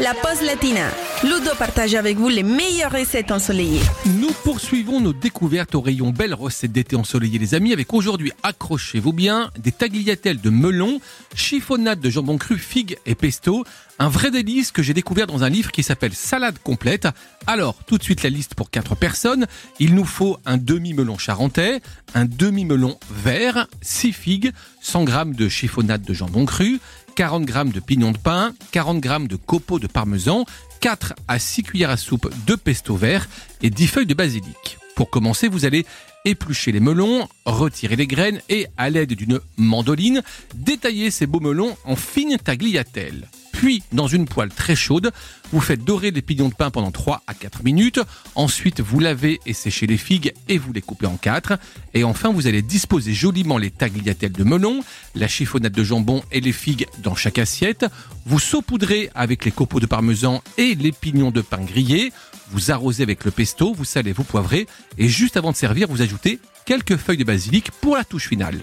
la pause latina. Ludo partage avec vous les meilleures recettes ensoleillées. Nous poursuivons nos découvertes au rayon belles recettes d'été ensoleillées les amis avec aujourd'hui, accrochez-vous bien, des tagliatelles de melon, chiffonnade de jambon cru, figues et pesto, un vrai délice que j'ai découvert dans un livre qui s'appelle Salade complète. Alors, tout de suite la liste pour 4 personnes. Il nous faut un demi-melon charentais, un demi-melon vert, 6 figues, 100 g de chiffonnade de jambon cru, 40 g de pignon de pain, 40 g de copeaux de parmesan, 4 à 6 cuillères à soupe de pesto vert et 10 feuilles de basilic. Pour commencer, vous allez éplucher les melons, retirer les graines et, à l'aide d'une mandoline, détailler ces beaux melons en fines tagliatelles. Puis, dans une poêle très chaude, vous faites dorer les pignons de pain pendant 3 à 4 minutes. Ensuite, vous lavez et séchez les figues et vous les coupez en 4. Et enfin, vous allez disposer joliment les tagliatelles de melon, la chiffonnade de jambon et les figues dans chaque assiette. Vous saupoudrez avec les copeaux de parmesan et les pignons de pain grillés. Vous arrosez avec le pesto, vous salez, vous poivrez. Et juste avant de servir, vous ajoutez quelques feuilles de basilic pour la touche finale.